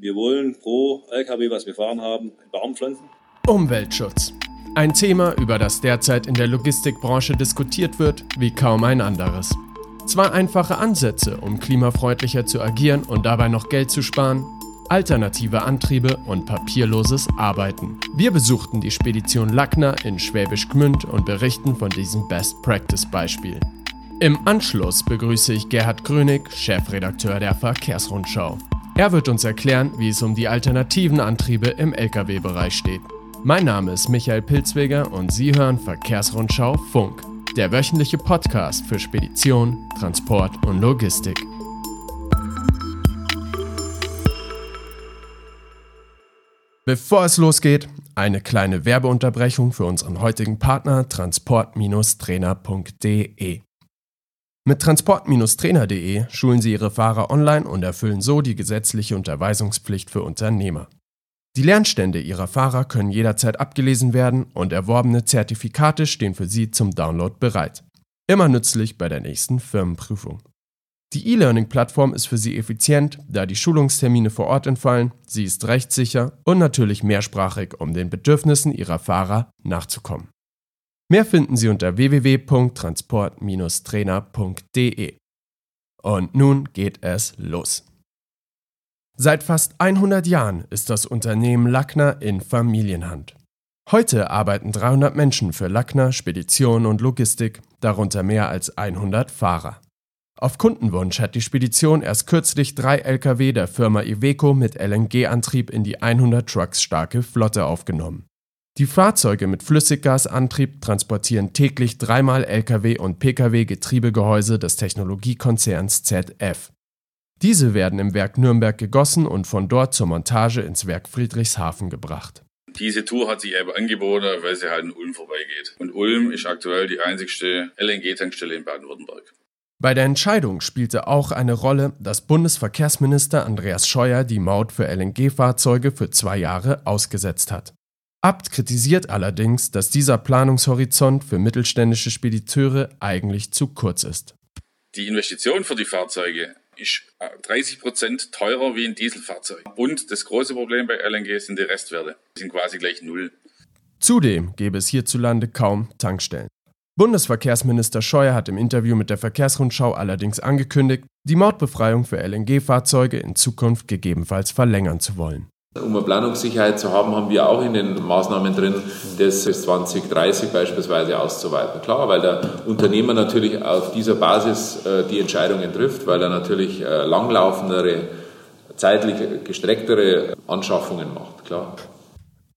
Wir wollen pro LKW, was wir fahren haben, Baum pflanzen. Umweltschutz. Ein Thema, über das derzeit in der Logistikbranche diskutiert wird wie kaum ein anderes. Zwei einfache Ansätze, um klimafreundlicher zu agieren und dabei noch Geld zu sparen. Alternative Antriebe und papierloses Arbeiten. Wir besuchten die Spedition Lackner in Schwäbisch Gmünd und berichten von diesem Best-Practice-Beispiel. Im Anschluss begrüße ich Gerhard Grönig, Chefredakteur der Verkehrsrundschau. Er wird uns erklären, wie es um die alternativen Antriebe im Lkw-Bereich steht. Mein Name ist Michael Pilzweger und Sie hören Verkehrsrundschau Funk, der wöchentliche Podcast für Spedition, Transport und Logistik. Bevor es losgeht, eine kleine Werbeunterbrechung für unseren heutigen Partner transport-trainer.de. Mit transport-trainer.de schulen Sie Ihre Fahrer online und erfüllen so die gesetzliche Unterweisungspflicht für Unternehmer. Die Lernstände Ihrer Fahrer können jederzeit abgelesen werden und erworbene Zertifikate stehen für Sie zum Download bereit. Immer nützlich bei der nächsten Firmenprüfung. Die E-Learning-Plattform ist für Sie effizient, da die Schulungstermine vor Ort entfallen, sie ist rechtssicher und natürlich mehrsprachig, um den Bedürfnissen Ihrer Fahrer nachzukommen. Mehr finden Sie unter www.transport-trainer.de. Und nun geht es los. Seit fast 100 Jahren ist das Unternehmen Lackner in Familienhand. Heute arbeiten 300 Menschen für Lackner, Spedition und Logistik, darunter mehr als 100 Fahrer. Auf Kundenwunsch hat die Spedition erst kürzlich drei Lkw der Firma Iveco mit LNG-Antrieb in die 100 Trucks starke Flotte aufgenommen. Die Fahrzeuge mit Flüssiggasantrieb transportieren täglich dreimal Lkw und Pkw Getriebegehäuse des Technologiekonzerns ZF. Diese werden im Werk Nürnberg gegossen und von dort zur Montage ins Werk Friedrichshafen gebracht. Diese Tour hat sich eben angeboten, weil sie halt in Ulm vorbeigeht. Und Ulm ist aktuell die einzigste LNG-Tankstelle in Baden-Württemberg. Bei der Entscheidung spielte auch eine Rolle, dass Bundesverkehrsminister Andreas Scheuer die Maut für LNG-Fahrzeuge für zwei Jahre ausgesetzt hat. Abt kritisiert allerdings, dass dieser Planungshorizont für mittelständische Spediteure eigentlich zu kurz ist. Die Investition für die Fahrzeuge ist 30 äh, Prozent teurer wie ein Dieselfahrzeug. Und das große Problem bei LNG sind die Restwerte. Die sind quasi gleich null. Zudem gäbe es hierzulande kaum Tankstellen. Bundesverkehrsminister Scheuer hat im Interview mit der Verkehrsrundschau allerdings angekündigt, die Mautbefreiung für LNG-Fahrzeuge in Zukunft gegebenenfalls verlängern zu wollen. Um eine Planungssicherheit zu haben, haben wir auch in den Maßnahmen drin, das bis 2030 beispielsweise auszuweiten. Klar, weil der Unternehmer natürlich auf dieser Basis äh, die Entscheidungen trifft, weil er natürlich äh, langlaufendere, zeitlich gestrecktere Anschaffungen macht. Klar.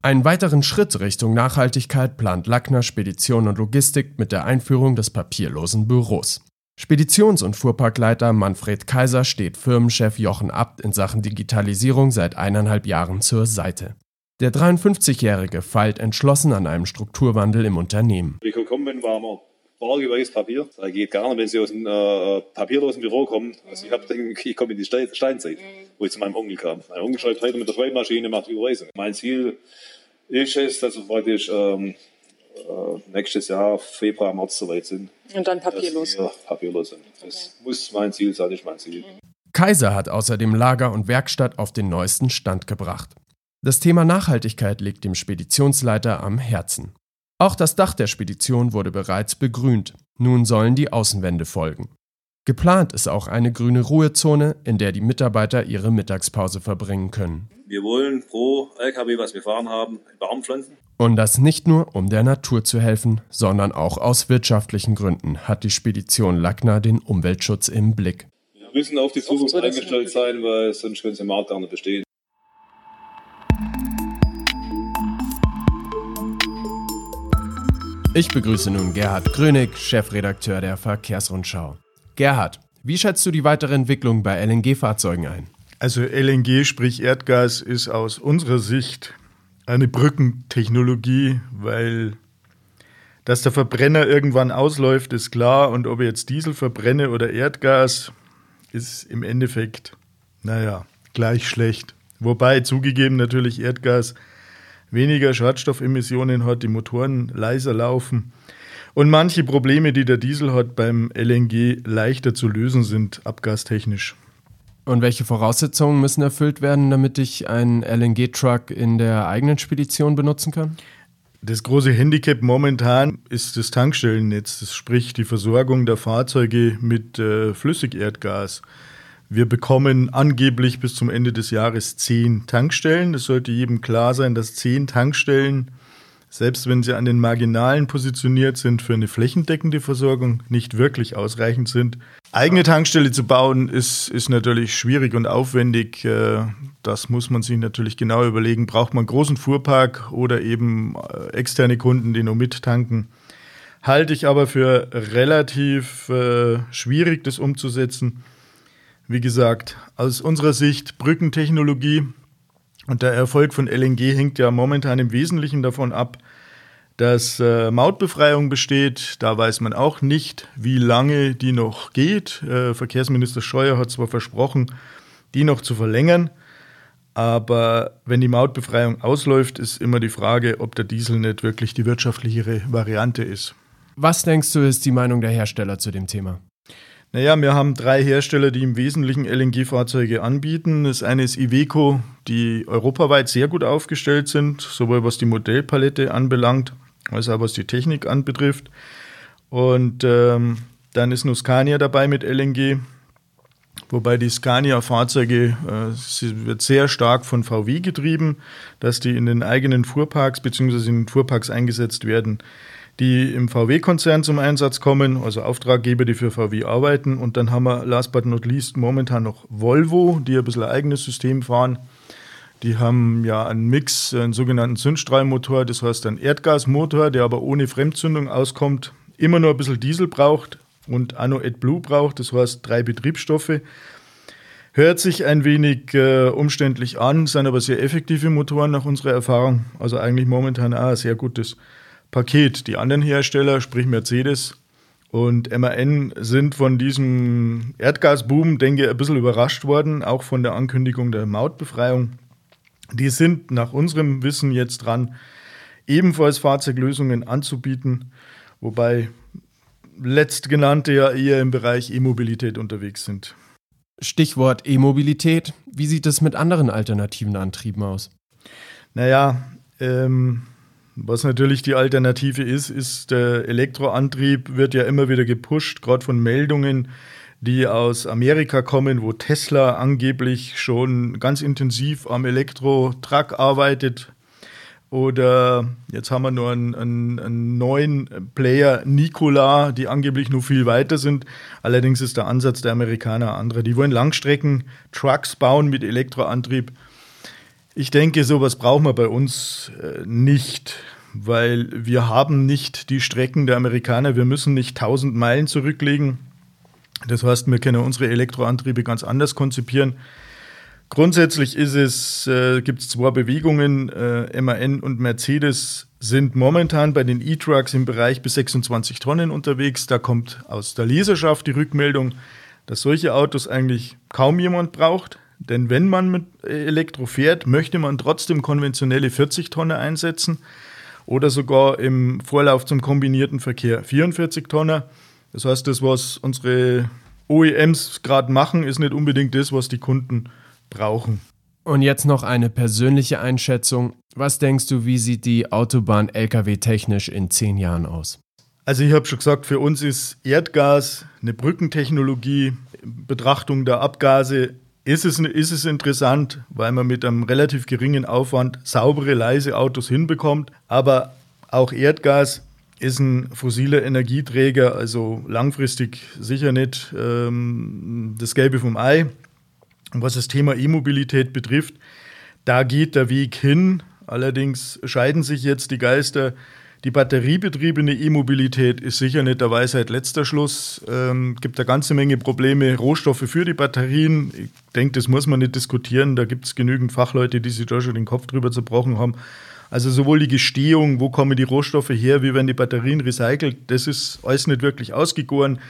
Einen weiteren Schritt Richtung Nachhaltigkeit plant Lackner Spedition und Logistik mit der Einführung des papierlosen Büros. Speditions- und Fuhrparkleiter Manfred Kaiser steht Firmenchef Jochen Abt in Sachen Digitalisierung seit eineinhalb Jahren zur Seite. Der 53-Jährige feilt entschlossen an einem Strukturwandel im Unternehmen. Ich bin, war immer bargeweiß Papier. Das geht gar nicht, wenn Sie aus einem äh, papierlosen Büro kommen. Also ich, ich komme in die Steinzeit, wo ich zu meinem Onkel kam. Mein Onkel schreibt heute mit der Schreibmaschine, macht Überweisung. Mein Ziel ist es, dass wir praktisch ähm, äh, nächstes Jahr, Februar, März soweit sind. Und dann papierlos. papierlos sind. Das okay. muss mein Ziel sein, nicht mein Ziel. Kaiser hat außerdem Lager und Werkstatt auf den neuesten Stand gebracht. Das Thema Nachhaltigkeit liegt dem Speditionsleiter am Herzen. Auch das Dach der Spedition wurde bereits begrünt. Nun sollen die Außenwände folgen. Geplant ist auch eine grüne Ruhezone, in der die Mitarbeiter ihre Mittagspause verbringen können. Wir wollen pro LKW, was wir fahren haben, Baum pflanzen. Und das nicht nur, um der Natur zu helfen, sondern auch aus wirtschaftlichen Gründen hat die Spedition Lackner den Umweltschutz im Blick. Wir müssen auf die Zukunft eingestellt sein, weil sonst können sie im Markt gar nicht bestehen. Ich begrüße nun Gerhard Grönig, Chefredakteur der Verkehrsrundschau. Gerhard, wie schätzt du die weitere Entwicklung bei LNG-Fahrzeugen ein? Also LNG, sprich Erdgas, ist aus unserer Sicht eine Brückentechnologie, weil dass der Verbrenner irgendwann ausläuft, ist klar. Und ob ich jetzt Diesel verbrenne oder Erdgas, ist im Endeffekt, naja, gleich schlecht. Wobei zugegeben natürlich Erdgas weniger Schadstoffemissionen hat, die Motoren leiser laufen. Und manche Probleme, die der Diesel hat, beim LNG leichter zu lösen sind, abgastechnisch. Und welche Voraussetzungen müssen erfüllt werden, damit ich einen LNG-Truck in der eigenen Spedition benutzen kann? Das große Handicap momentan ist das Tankstellennetz, das sprich die Versorgung der Fahrzeuge mit äh, Flüssigerdgas. Wir bekommen angeblich bis zum Ende des Jahres zehn Tankstellen. Es sollte jedem klar sein, dass zehn Tankstellen selbst wenn sie an den Marginalen positioniert sind, für eine flächendeckende Versorgung nicht wirklich ausreichend sind. Eigene Tankstelle zu bauen ist, ist natürlich schwierig und aufwendig. Äh, das muss man sich natürlich genau überlegen. Braucht man großen Fuhrpark oder eben äh, externe Kunden, die nur mittanken? Halte ich aber für relativ äh, schwierig, das umzusetzen. Wie gesagt, aus unserer Sicht Brückentechnologie und der Erfolg von LNG hängt ja momentan im Wesentlichen davon ab, dass äh, Mautbefreiung besteht. Da weiß man auch nicht, wie lange die noch geht. Äh, Verkehrsminister Scheuer hat zwar versprochen, die noch zu verlängern, aber wenn die Mautbefreiung ausläuft, ist immer die Frage, ob der Diesel nicht wirklich die wirtschaftlichere Variante ist. Was denkst du, ist die Meinung der Hersteller zu dem Thema? Naja, wir haben drei Hersteller, die im Wesentlichen LNG-Fahrzeuge anbieten. Das eine ist Iveco, die europaweit sehr gut aufgestellt sind, sowohl was die Modellpalette anbelangt, als auch was die Technik anbetrifft. Und ähm, dann ist nur Scania dabei mit LNG, wobei die Scania-Fahrzeuge, äh, sie wird sehr stark von VW getrieben, dass die in den eigenen Fuhrparks bzw. in den Fuhrparks eingesetzt werden die im VW-Konzern zum Einsatz kommen, also Auftraggeber, die für VW arbeiten. Und dann haben wir last but not least momentan noch Volvo, die ein bisschen ein eigenes System fahren. Die haben ja einen Mix, einen sogenannten Zündstrahlmotor, das heißt einen Erdgasmotor, der aber ohne Fremdzündung auskommt, immer nur ein bisschen Diesel braucht und Anno AdBlue braucht, das heißt drei Betriebsstoffe. Hört sich ein wenig äh, umständlich an, sind aber sehr effektive Motoren nach unserer Erfahrung. Also eigentlich momentan auch ein sehr gutes Paket. Die anderen Hersteller, sprich Mercedes und MAN, sind von diesem Erdgasboom, denke ich, ein bisschen überrascht worden, auch von der Ankündigung der Mautbefreiung. Die sind nach unserem Wissen jetzt dran, ebenfalls Fahrzeuglösungen anzubieten, wobei letztgenannte ja eher im Bereich E-Mobilität unterwegs sind. Stichwort E-Mobilität. Wie sieht es mit anderen alternativen Antrieben aus? Naja, ähm, was natürlich die Alternative ist, ist der Elektroantrieb wird ja immer wieder gepusht, gerade von Meldungen, die aus Amerika kommen, wo Tesla angeblich schon ganz intensiv am Elektro-Truck arbeitet. Oder jetzt haben wir nur einen, einen, einen, neuen Player, Nikola, die angeblich noch viel weiter sind. Allerdings ist der Ansatz der Amerikaner anderer. Die wollen Langstrecken-Trucks bauen mit Elektroantrieb. Ich denke, sowas brauchen wir bei uns äh, nicht, weil wir haben nicht die Strecken der Amerikaner. Wir müssen nicht 1000 Meilen zurücklegen. Das heißt, wir können unsere Elektroantriebe ganz anders konzipieren. Grundsätzlich ist es, äh, gibt es zwei Bewegungen. Äh, MAN und Mercedes sind momentan bei den E-Trucks im Bereich bis 26 Tonnen unterwegs. Da kommt aus der Leserschaft die Rückmeldung, dass solche Autos eigentlich kaum jemand braucht. Denn wenn man mit Elektro fährt, möchte man trotzdem konventionelle 40 Tonnen einsetzen oder sogar im Vorlauf zum kombinierten Verkehr 44 Tonnen. Das heißt, das, was unsere OEMs gerade machen, ist nicht unbedingt das, was die Kunden brauchen. Und jetzt noch eine persönliche Einschätzung. Was denkst du, wie sieht die Autobahn Lkw technisch in zehn Jahren aus? Also ich habe schon gesagt, für uns ist Erdgas eine Brückentechnologie. Betrachtung der Abgase ist es, ist es interessant, weil man mit einem relativ geringen Aufwand saubere, leise Autos hinbekommt. Aber auch Erdgas ist ein fossiler Energieträger, also langfristig sicher nicht ähm, das Gelbe vom Ei. Und was das Thema E-Mobilität betrifft, da geht der Weg hin. Allerdings scheiden sich jetzt die Geister. Die batteriebetriebene E-Mobilität ist sicher nicht der Weisheit letzter Schluss. Es ähm, gibt eine ganze Menge Probleme, Rohstoffe für die Batterien. Ich denke, das muss man nicht diskutieren. Da gibt es genügend Fachleute, die sich da schon den Kopf drüber zerbrochen haben. Also sowohl die Gestehung, wo kommen die Rohstoffe her, wie werden die Batterien recycelt, das ist alles nicht wirklich ausgegoren.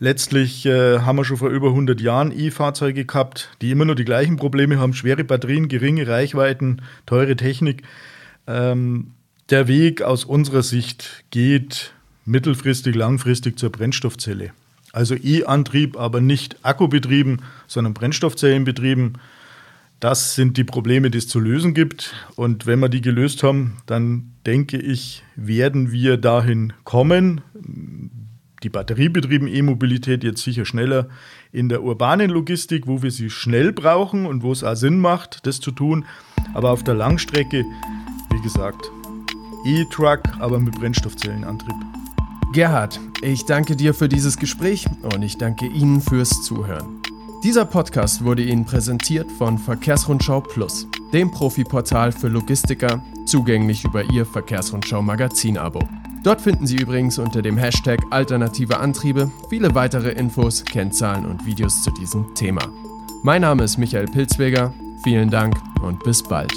Letztlich äh, haben wir schon vor über 100 Jahren E-Fahrzeuge gehabt, die immer nur die gleichen Probleme haben, schwere Batterien, geringe Reichweiten, teure Technik. Ähm, der Weg aus unserer Sicht geht mittelfristig, langfristig zur Brennstoffzelle. Also E-Antrieb, aber nicht akkubetrieben, sondern Brennstoffzellenbetrieben. Das sind die Probleme, die es zu lösen gibt. Und wenn wir die gelöst haben, dann denke ich, werden wir dahin kommen. Die batteriebetriebene E-Mobilität jetzt sicher schneller in der urbanen Logistik, wo wir sie schnell brauchen und wo es auch Sinn macht, das zu tun. Aber auf der Langstrecke, wie gesagt, E-Truck, aber mit Brennstoffzellenantrieb. Gerhard, ich danke dir für dieses Gespräch und ich danke Ihnen fürs Zuhören. Dieser Podcast wurde Ihnen präsentiert von Verkehrsrundschau Plus, dem Profiportal für Logistiker, zugänglich über Ihr Verkehrsrundschau Magazin-Abo. Dort finden Sie übrigens unter dem Hashtag Alternative Antriebe viele weitere Infos, Kennzahlen und Videos zu diesem Thema. Mein Name ist Michael Pilzweger, vielen Dank und bis bald.